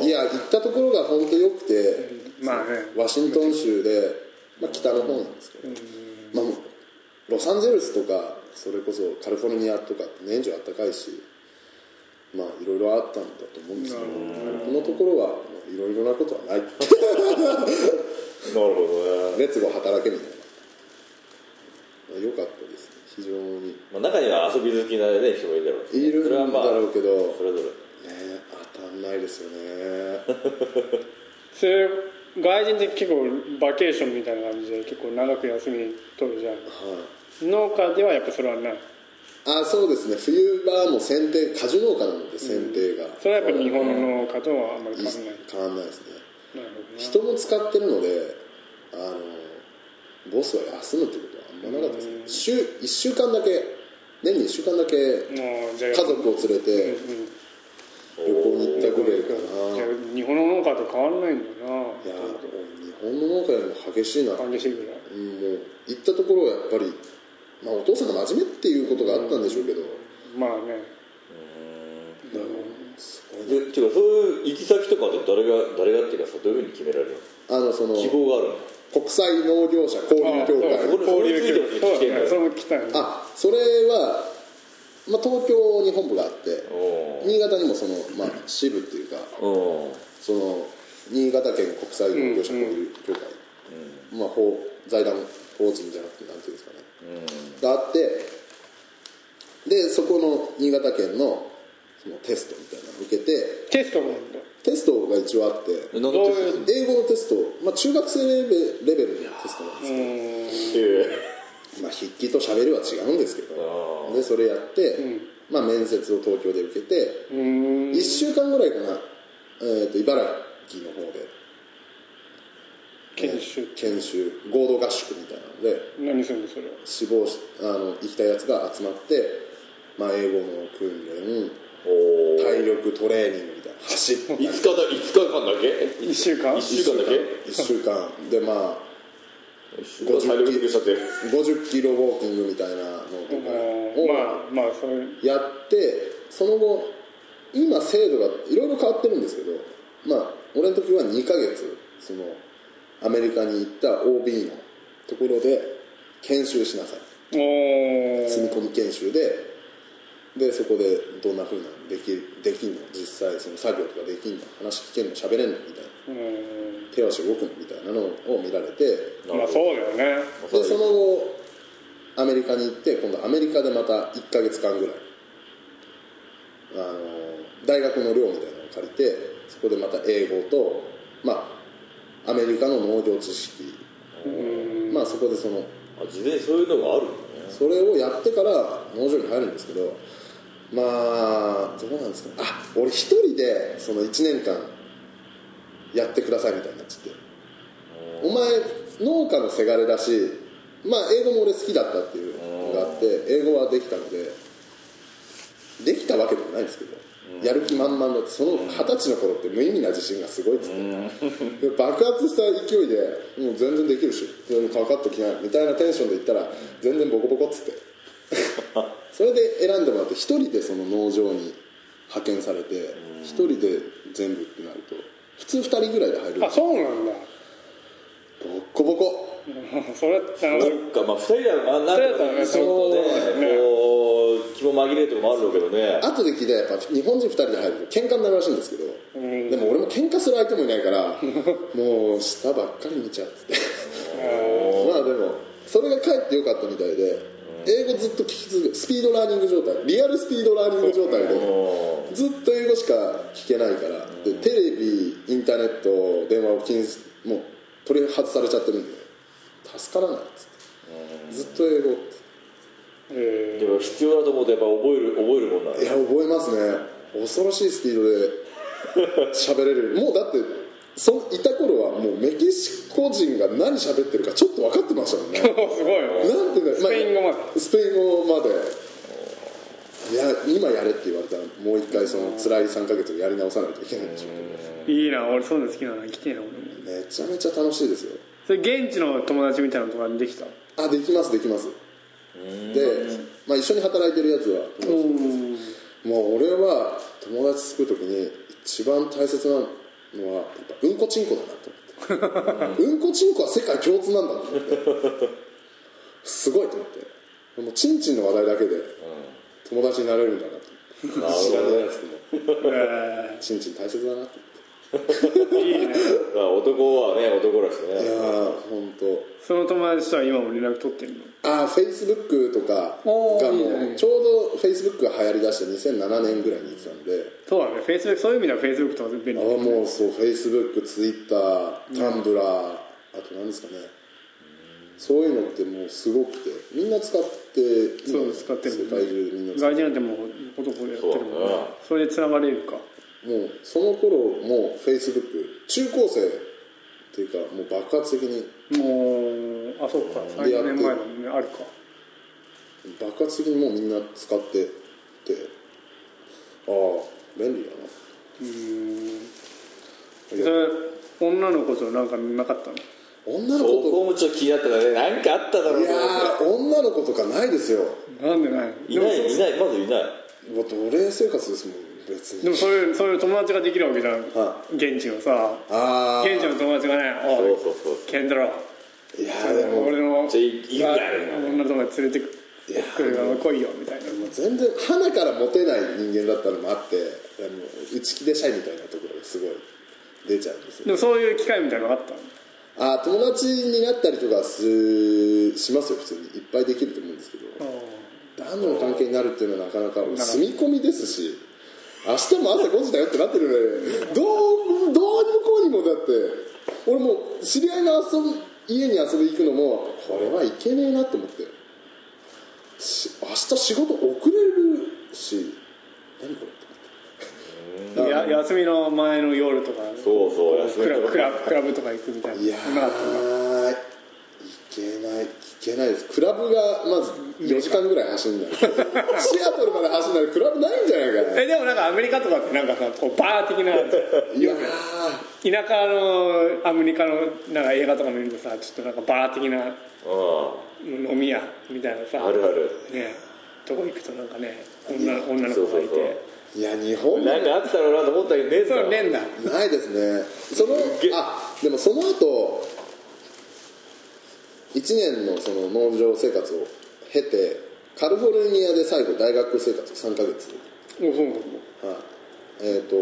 ね。[LAUGHS] いや行ったところが本当良くてまあね。ワシントン州で、まあ、北の方なんですけど、まあ、ロサンゼルスとかそれこそカリフォルニアとかって年中あったかいしまあいろいろあったんだと思うんですけどこのところはいろいろなことはない。[LAUGHS] なるほどね、レッツゴー働けみたいな。良かったですね。非常に。まあ、中には遊び好きな、ね、人もいるだろうしいるんだろうけど。それぞれ。ね当たんないですよね。そ [LAUGHS] れ外人って結構バケーションみたいな感じで結構長く休み取るじゃん。はい。農家ではやっぱそれはない。あそうですね。冬場も剪定果樹農家なので剪定が、それはやっぱ日本の農家とはあんまり変わらない。変わんないですね。なるほどね人も使ってるのであのボスは休むってことはあんまなかったですね。週1週間だけ年に1週間だけ家族を連れて旅行に行ったぐらいかな日本の農家と変わらないんだな。いや日本の農家よりも激しいな、うん、も激しいぐらいう行ったところはやっぱり、まあ、お父さんが真面目っていうことがあったんでしょうけど、まあね。だからすごいでていうかそういう行き先とかって誰が誰がっていうかさどういうふうに決められるの？あのその希望があるの？国際農業者交流協会。あそう。交流協会。そうだねそれも聞きたいねあそれは、まあ、東京に本部があってお新潟にもその、まあ、支部っていうかおその新潟県国際農業者交流協会、まあ、法財団法人じゃなくてなんていうんですかね、があってでそこの新潟県のそのテストみたいなのを受けてテストテストが一応あって英語のテスト、まあ、中学生レベレベルのテストなんですけど、えまあ、筆記と喋りは違うんですけどあでそれやって、まあ、面接を東京で受けてうーん。1週間ぐらいかな、えー、と茨城の方で。研修。えー研修。合同合宿みたいなので何するんだそれは？志望しあの行きたいやつが集まって、まあ、英語の訓練体力トレーニングみたいな。走る5日だ5日間だけ？1週間？一週間だけ？1週間。でまあ50キロウォーキングみたいなのとかをまあまあそれ。やってその後今制度がいろいろ変わってるんですけどまあ俺の時は2ヶ月そのアメリカに行った OB のところで研修しなさい。お住み込み研修ででそこでどんなふうなできできんの？実際その作業とかできんの？話聞けんの？喋れんの？みたいな。うん手足動くのみたいなのを見られて。まあそうだよね。でその後アメリカに行って今度アメリカでまた1ヶ月間ぐらいあの大学の寮みたいなのを借りてそこでまた英語とまあアメリカの農業知識。まあそこでそのあ事前にそういうのがあるんだね。それをやってから農場に入るんですけどまあどうなんですかね。あ俺一人でその1年間やってくださいみたいになっちゃって。お前農家のせがれだしまあ英語も俺好きだったっていうのがあって英語はできたのでできたわけでもないんですけどやる気満々だってその二十歳の頃って無意味な自信がすごいっつって。で爆発した勢いでもう全然できるしでもかかっときないみたいなテンションで言ったら全然ボコボコっつって。[LAUGHS] それで選んでもらって一人でその農場に派遣されて一人で全部ってなると普通二人ぐらいで入るんあですよそうなんだ。ボッコボコ。[LAUGHS] それってあのそっかまあ2人だらまあなんとかねそそううね。ねこう気も紛れるとこもあるろうけどね。後で聞いたらやっぱ日本人2人で入ると喧嘩になるらしいんですけど、ん。でも俺も喧嘩する相手もいないから [LAUGHS] もう下ばっかり見ちゃうっつってまあでもそれがかえってよかったみたいで英語ずっと聞き続けスピードラーニング状態。リアルスピードラーニング状態でずっと英語しか聞けないから。でテレビインターネット電話を禁止もう取り外されちゃってるんで。助からないっつって。ずっと英語って。えでも必要だと思うとやっぱ覚える覚えるもんなんだ。いや覚えますね。恐ろしいスピードで喋れる。もうだってそいた頃はもうメキシコ人が何喋ってるかちょっと分かってましたもんね。ー、[LAUGHS] すごいねなんていうかスペイン語まで。あスペイン語まで。いや今やれって言われたらもう一回その辛い3ヶ月をやり直さないといけないんでしょうけいいな俺そういうの好きだな。来てえなめちゃめちゃ楽しいですよ。それ現地の友達みたいなのとかできた？あできますできます。で、まあ、一緒に働いてるやつはうん。もう俺は友達作る時に一番大切なのはやっぱうんこちんこだなと思って。うんこちんこは世界共通なんだと思って。すごいと思って。もうチンチンの話題だけで友達になれるんだなと知らないやつでもえチンチン大切だなって。ー [LAUGHS] いいね。男はね男らしくいや本当。その友達とは今も連絡取ってるの？ああフェイスブックとかがもいいね。うちょうどフェイスブックが流行りだして2007年ぐらいに言ってたんで。そうだね。フェイスブックそういう意味ではフェイスブックとか便利ああもうそうフェイスブックツイッタータンブラー、あと何ですかね。そういうのってもうすごくてみんな使ってそう使ってる世界中でみんな使っ外人なんてもう男でやってるもんそうだね。それでつながれるか。てもうその頃もうフェイスブック中高生っていうかもう爆発的に。もうあそっか。30年前だもんねあるか。爆発的にもうみんな使ってて。ああ便利だな。それ女の子となんかなかったの？女のそ子こもちょっと気になったからね。何かあっただろうといやー女の子とかないですよ。なんでないいないいないまずいない。奴隷生活ですもん別に。でもそういうそういう友達ができるわけじゃん。は現地のさ。ああ現地の友達がね「そうおいそうそう。ケンドロいやーでも。俺の女友達連れてくいや来るから来いよ」みたいな。全然花からモテない人間だったのもあって内気でシャイみたいなところがすごい出ちゃうんですよ。でもそういう機会みたいなのがあったの？あー友達になったりとかするしますよ普通に。いっぱいできると思うんですけど。男女の関係になるっていうのはなかなか住み込みですし明日も朝5時だよってなってるのでどうどうにもこうにもだって。俺もう知り合いが遊ぶ家に遊び行くのもこれはいけねえなと思って。し明日仕事遅れるし。何これってや休みの前の夜とか。そうそう休みクラとかクラクラブとか行くみたいな。いやー。いけないいけないです。クラブがまず4時間ぐらい走んない。[LAUGHS] シアトルまで走んないクラブないんじゃないかな。えでもなんかアメリカとかってなんかさこうバー的ないや田舎のアメリカのなんか映画とか見るとさちょっとなんかバー的なう飲み屋みたいなさんあるある。ねとこ行くとなんかね女女の子がいそうそうていや日本なんかあったろうなと思ったけどねえんだそうねえんだないですね。そのげあでもその後1年のその農場生活を経てカリフォルニアで最後大学生活3ヶ月。おそうなのはい。えっ、と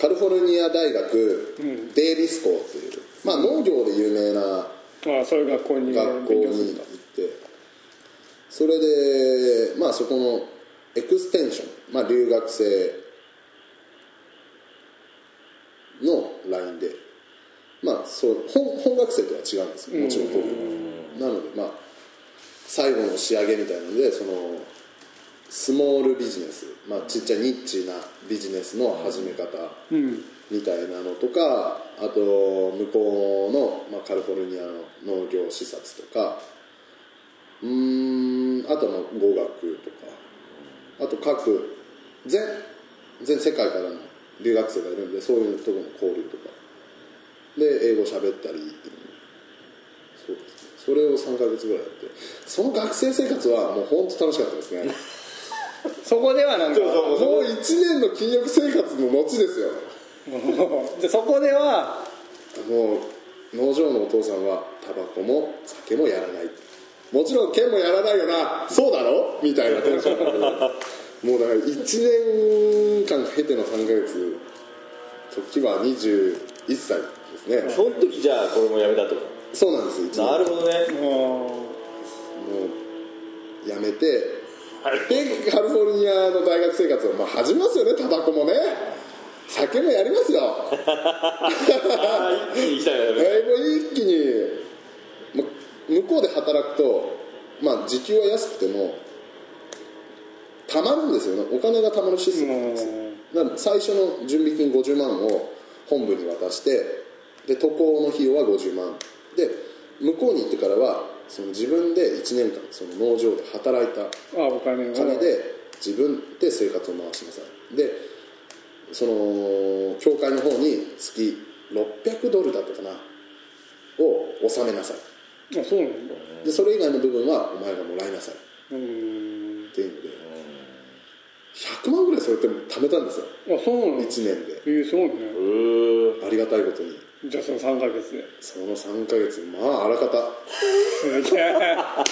カリフォルニア大学、デイビス校っていう、まあ、農業で有名なああそういう学校に学校に行ってそれでまあそこのエクステンション、まあ、留学生の LINE でまあそう本本学生とは違うんですよもちろん当然なのでまあ最後の仕上げみたいなのでそのスモールビジネス、まあ、ちっちゃいニッチなビジネスの始め方うん。みたいなのとかあと向こうの、まあ、カリフォルニアの農業視察とかうーんあとはまあ語学とか。あと各全全世界からの留学生がいるんでそういうところの交流とかで英語喋ったり。っていうそうですね。それを3ヶ月ぐらいやって。その学生生活はもう本当楽しかったですね。[LAUGHS] そこではなんかもう1年の禁欲生活の後ですよ。で [LAUGHS] そこではもう農場のお父さんはタバコも酒もやらない。もちろん剣もやらないよな。そうだろ？みたいなテンション。で [LAUGHS] もうだから1年間経ての3ヶ月。時は21歳ですね。その時じゃあこれもやめたってこそうなんです1年となるほどね。ももうやめて。でカリフォルニアの大学生活をまあ始めますよねタバコもね。酒もやりますよ。一気に行きたいよね。一気に。向こうで働くとまあ時給は安くてもたまるんですよね。お金がたまるシステムなんです最初の準備金50万を本部に渡してで渡航の費用は50万。で向こうに行ってからはその自分で1年間その農場で働いたうあお金で自分で生活を回しなさい。でその教会の方に月600ドルだったかなを納めなさい。あそうなんだ。でそれ以外の部分はお前がもらいなさい。っうん。ていうので。100万ぐらいそれって貯めたんですよ。あそうなんだ。1年で。えー、すごいねありがたいことにじゃあその3ヶ月で。その3ヶ月まああらかた。すげえ。あ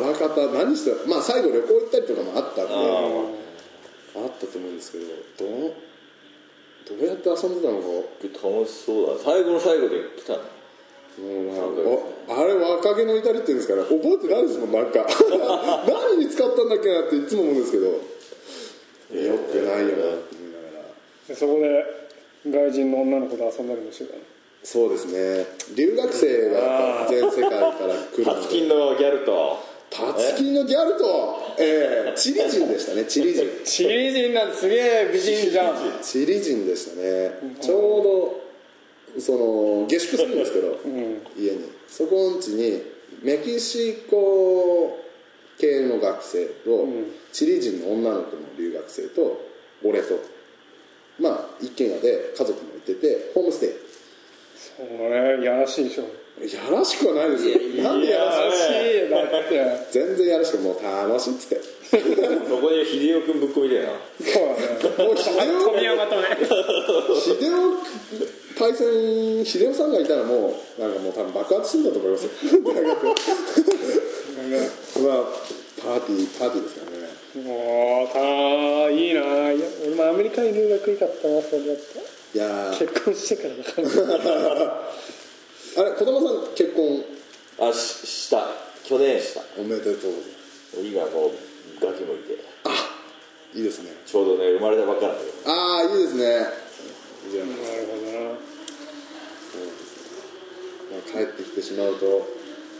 らかた。何してまあ最後旅行行ったりとかもあったんであったと思うんですけどどうどうやって遊んでたのか。楽しそうだ。最後の最後で来たの？もうあれ若気の至りっていうんですかね。覚えてないですもんなんか。[LAUGHS] 何に使ったんだっけなっていつも思うんですけど。よくないよなって思いながら。でそこで外人の女の子と遊んだりもしてたの？そうですね。留学生が全世界から来るタツキンのギャルと？タツキンのギャルと、えーチリ人でしたねチリ人。[LAUGHS] チリ人なんてすげえ美人じゃん。チリ人でしたね。ちょうどその下宿するんですけど、家に。そこん家にメキシコ系の学生と、チリ人の女の子の留学生と俺とまあ一軒家で家族もいててホームステイ。それやらしいでしょ。やらしくはないですよ。なんでやらしやらしいだってい全然やらしくもう楽しいっつってそこに秀夫君ぶっ込みたいなそうだねもう秀夫富山とね秀夫パイセン秀夫さんがいたらもうなんかもう多分爆発するんだと思いますよ大学まあパーティーパーティーですからねもうたいいないや俺もアメリカに留学行きたったなそれだったいやー。結婚してからだからあれ児玉さん結婚あしした？去年した。おめでとう。今もうガキもいて。いいですね。ちょうどね生まれたばっかなんだけど。ああいいですね。いいじゃなるほど。なまあ、帰ってきてしまうと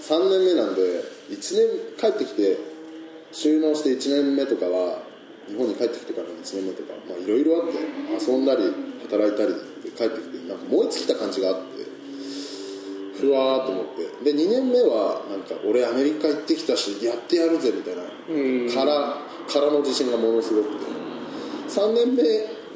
3年目なんで1年帰ってきて収納して1年目とかは日本に帰ってきてからの1年目とかまあいろいろあって遊んだり働いたりで帰ってきてなんか燃え尽きた感じがあってふわーっと思って。で2年目はなんか俺アメリカ行ってきたしやってやるぜみたいなからからの自信がものすごくて。3年目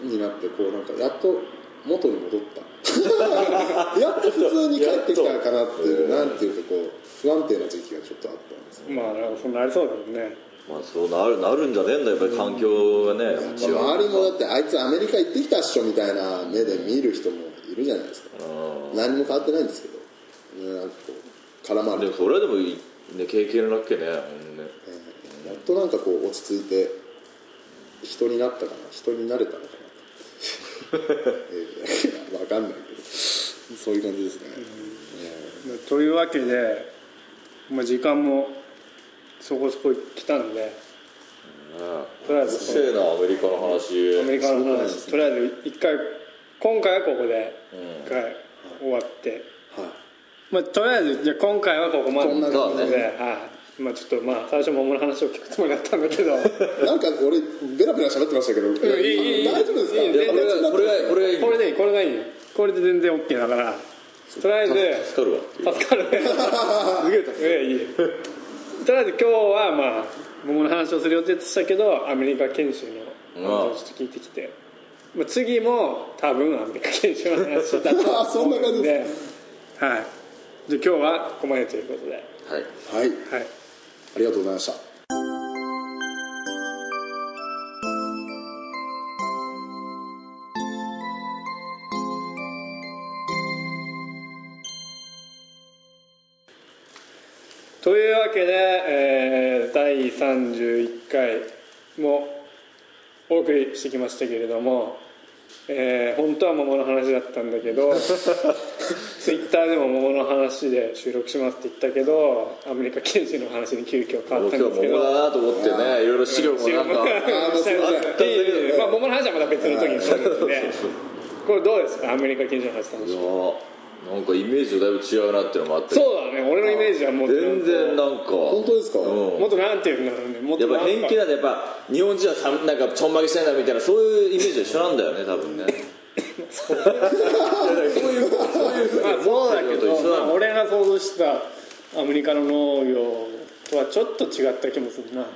になってこうなんかやっと元に戻った。[LAUGHS] やっと普通に帰ってきたかなっていうなんていうかこう不安定な時期がちょっとあったんですまあなんかそうなりそうだもんねまあそうなるなるんじゃねえんだやっぱり環境がね。違う周りもだってあいつアメリカ行ってきたっしょみたいな目で見る人もいるじゃないですか。何も変わってないんですけど。ねなんかこう絡まる。でもそれはでもいいね経験なっけねほんねやっとなんかこう落ち着いて人になったかな？人になれたのかな？[LAUGHS] えー、分かんないけど。そういう感じですね、というわけで、まあ、時間もそこそこ来たんで。とりあえず。せえなアメリカの話。アメリカの話。とりあえず一回今回はここで。一回終わって、はい。まあ、とりあえずじゃあ今回はここまで。こんな感じでで、はい。まあ、ちょっとまあ最初桃の話を聞くつもりだったんだけど。[LAUGHS] なんか俺ベラベラ喋ってましたけど、いいいいいい。大丈夫ですか？いいこれがこれがこれがいいこれでいい。これがいい。よこれで全然 OK だから。とりあえず。助かるわ助かる [LAUGHS] すげえ助かる。いい [LAUGHS] とりあえず今日はまあ桃の話をする予定でしたけどアメリカ研修の話をちょっと聞いてきて、まあ、次も多分アメリカ研修の話だと [LAUGHS] あそんな感じではい。じゃあ今日はここまでということで。はい。はい。はい。ありがとうございましたというわけで、えー第31回もお送りしてきましたけれども、えー本当は桃の話だったんだけど [LAUGHS] ツイッターでも桃の話で収録しますって言ったけどアメリカ研修の話に急遽変わったん今日ですけど。桃だなと思ってねい。ろいろ資料もなんかあーもうまあ桃の話はまた別の時にするんで。これどうですか？アメリカ研修の話楽しいなんかイメージとだいぶ違うなっていうのもあってそうだね。俺のイメージはもう全然なんか。本当ですか、うん。もっとなんていうんだろうね。もっとやっぱなんか偏見なんでやっぱ日本人はさなんかちょんまげしてんだみたいなそういうイメージと一緒なんだよね多分ね。そういうそういうふうまあにそうだけど、一緒なまあ、の俺が想像したアメリカの農業とはちょっと違った気もするな、ね。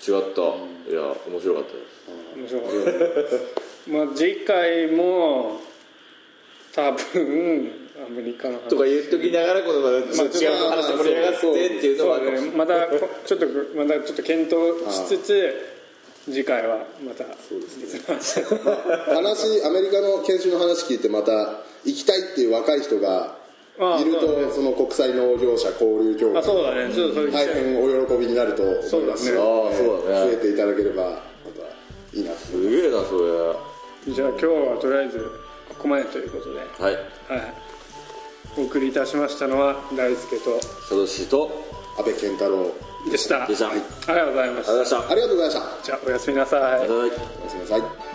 違った。いや面白かったです。面白かった。まあ次回も多分アメリカの話。とか言っときながらこの違う話で盛り上がってっていうのもあそうだるかもしれない。ねまたこちょっとまたちょっと検討しつつ次回はまたそうですね話話アメリカの研修の話聞いてまた行きたいっていう若い人がいるああそうだねとその国際農業者交流協会。あそうだね。ちょっとそれ大変お喜びになると思います。そうだね。ああそうだね。増えていただければまたいいなとすげえなそれ。じゃあ今日はとりあえずここまでということで。はい。はい、お送りいたしましたのは大輔とサトシと安倍健太郎。でした。ありがとうござい。ましたありがとうございました。ありがとうございました。じゃあおやすみなさい。おやすみなさい